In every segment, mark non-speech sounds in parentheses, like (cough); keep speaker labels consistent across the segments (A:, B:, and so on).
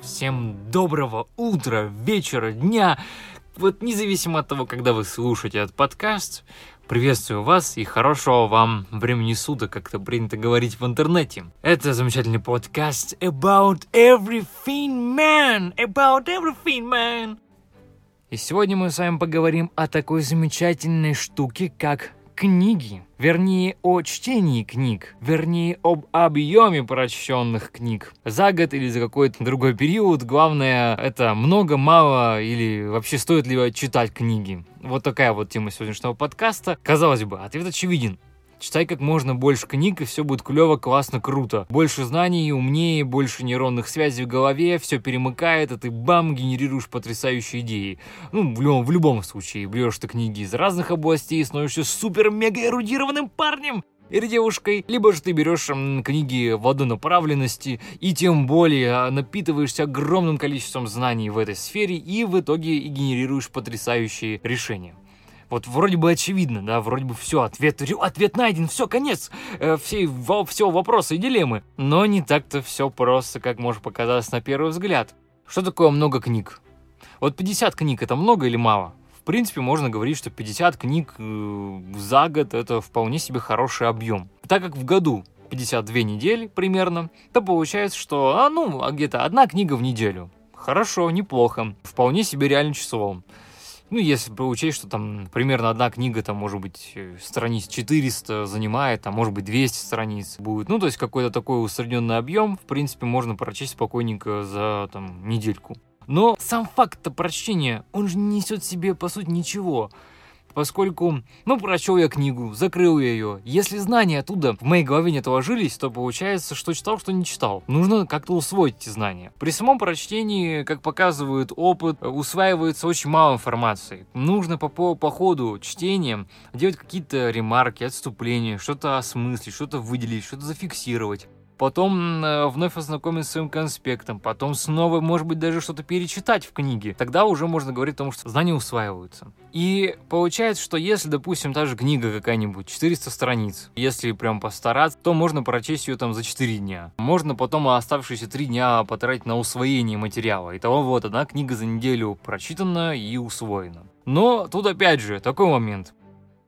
A: Всем доброго утра, вечера, дня. Вот независимо от того, когда вы слушаете этот подкаст, приветствую вас и хорошего вам времени суток, как это принято говорить в интернете. Это замечательный подкаст About Everything Man, About Everything Man. И сегодня мы с вами поговорим о такой замечательной штуке, как книги. Вернее, о чтении книг. Вернее, об объеме прочтенных книг. За год или за какой-то другой период. Главное, это много, мало или вообще стоит ли читать книги. Вот такая вот тема сегодняшнего подкаста. Казалось бы, ответ очевиден. Читай как можно больше книг, и все будет клево, классно, круто. Больше знаний, умнее, больше нейронных связей в голове, все перемыкает, и ты бам, генерируешь потрясающие идеи. Ну, в любом, в любом случае, берешь ты книги из разных областей, становишься супер-мега эрудированным парнем или девушкой, либо же ты берешь м, книги в одной направленности и тем более а, напитываешься огромным количеством знаний в этой сфере и в итоге и генерируешь потрясающие решения. Вот вроде бы очевидно, да, вроде бы все, ответ, ответ найден, все, конец э, всей, во, всего вопроса и дилеммы. Но не так-то все просто, как может показаться на первый взгляд. Что такое много книг? Вот 50 книг это много или мало? В принципе, можно говорить, что 50 книг э, за год это вполне себе хороший объем. Так как в году 52 недели примерно, то получается, что, а, ну, где-то одна книга в неделю. Хорошо, неплохо. Вполне себе реальное число. Ну, если учесть, что там примерно одна книга, там, может быть, э, страниц 400 занимает, там, может быть, 200 страниц будет. Ну, то есть какой-то такой усредненный объем, в принципе, можно прочесть спокойненько за, там, недельку. Но сам факт прочтения, он же не несет в себе, по сути, ничего поскольку, ну, прочел я книгу, закрыл я ее. Если знания оттуда в моей голове не отложились, то получается, что читал, что не читал. Нужно как-то усвоить эти знания. При самом прочтении, как показывает опыт, усваивается очень мало информации. Нужно по, по, по ходу чтения делать какие-то ремарки, отступления, что-то осмыслить, что-то выделить, что-то зафиксировать потом э, вновь ознакомиться с своим конспектом, потом снова, может быть, даже что-то перечитать в книге. Тогда уже можно говорить о том, что знания усваиваются. И получается, что если, допустим, та же книга какая-нибудь, 400 страниц, если прям постараться, то можно прочесть ее там за 4 дня. Можно потом оставшиеся 3 дня потратить на усвоение материала. Итого вот одна книга за неделю прочитана и усвоена. Но тут опять же такой момент.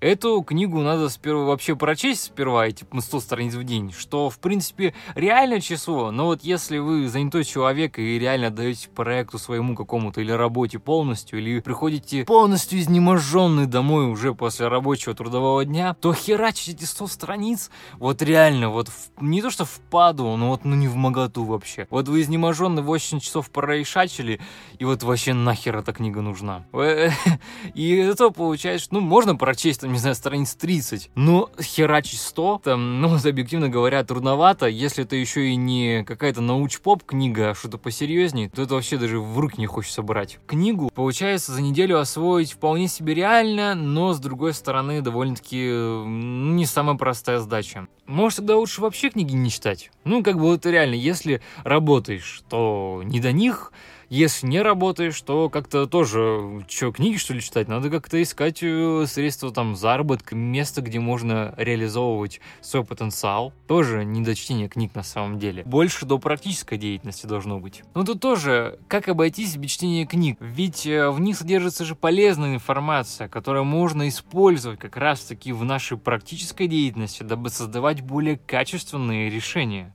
A: Эту книгу надо сперва вообще прочесть сперва, эти 100 страниц в день, что, в принципе, реальное число, но вот если вы занятой человек и реально даете проекту своему какому-то или работе полностью, или приходите полностью изнеможенный домой уже после рабочего трудового дня, то херачить эти 100 страниц, вот реально, вот в, не то что впаду, но вот ну не в моготу вообще. Вот вы изнеможенный 8 часов прорешачили, и вот вообще нахер эта книга нужна. (laughs) И это получается, ну, можно прочесть не знаю, страниц 30. Но херачить 100, там, ну, (laughs) объективно говоря, трудновато. Если это еще и не какая-то науч-поп книга, а что-то посерьезнее, то это вообще даже в руки не хочется брать. Книгу, получается, за неделю освоить вполне себе реально, но, с другой стороны, довольно-таки ну, не самая простая задача. Может, тогда лучше вообще книги не читать? Ну, как бы вот реально, если работаешь, то не до них, если не работаешь, то как-то тоже, что, книги что ли читать? Надо как-то искать э, средства там заработка, место, где можно реализовывать свой потенциал. Тоже не до чтения книг на самом деле. Больше до практической деятельности должно быть. Но тут тоже, как обойтись без чтения книг? Ведь э, в них содержится же полезная информация, которую можно использовать как раз-таки в нашей практической деятельности, дабы создавать более качественные решения.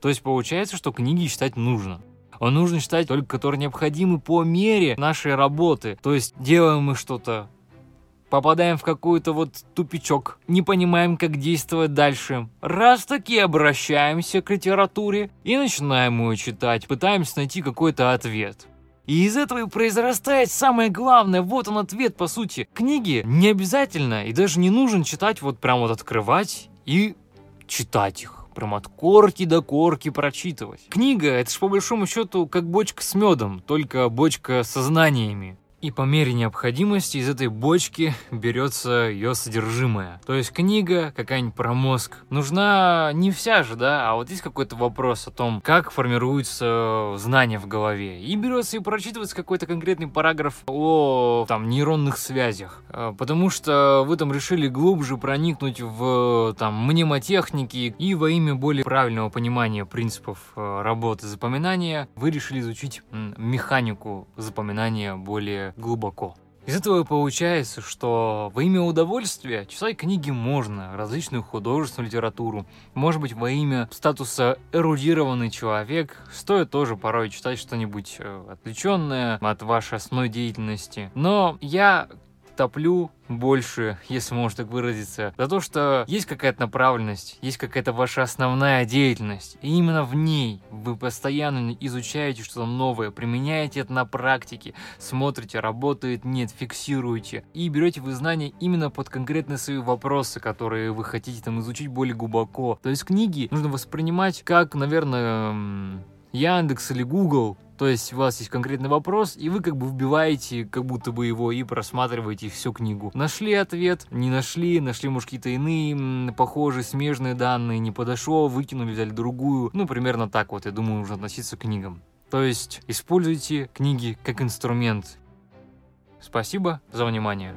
A: То есть получается, что книги читать нужно. Он нужно читать только которые необходимы по мере нашей работы. То есть делаем мы что-то, попадаем в какой-то вот тупичок, не понимаем, как действовать дальше. Раз таки обращаемся к литературе и начинаем ее читать, пытаемся найти какой-то ответ. И из этого и произрастает самое главное, вот он ответ по сути. Книги не обязательно и даже не нужно читать, вот прям вот открывать и читать их прям от корки до корки прочитывать. Книга — это ж по большому счету как бочка с медом, только бочка со знаниями. И по мере необходимости из этой бочки берется ее содержимое. То есть книга какая-нибудь про мозг нужна не вся же, да, а вот есть какой-то вопрос о том, как формируются знания в голове. И берется и прочитывается какой-то конкретный параграф о там нейронных связях. А, потому что вы там решили глубже проникнуть в там мнемотехники и во имя более правильного понимания принципов э, работы запоминания вы решили изучить механику запоминания более глубоко. Из этого получается, что во имя удовольствия читать книги можно, различную художественную литературу. Может быть, во имя статуса эрудированный человек стоит тоже порой читать что-нибудь э, отвлеченное от вашей основной деятельности. Но я топлю больше, если можно так выразиться, за то, что есть какая-то направленность, есть какая-то ваша основная деятельность, и именно в ней вы постоянно изучаете что-то новое, применяете это на практике, смотрите, работает, нет, фиксируете, и берете вы знания именно под конкретные свои вопросы, которые вы хотите там изучить более глубоко. То есть книги нужно воспринимать как, наверное, Яндекс или Google, то есть у вас есть конкретный вопрос, и вы как бы вбиваете как будто бы его и просматриваете всю книгу. Нашли ответ, не нашли, нашли, может, какие-то иные похожие, смежные данные, не подошло, выкинули, взяли другую. Ну, примерно так вот, я думаю, нужно относиться к книгам. То есть используйте книги как инструмент. Спасибо за внимание.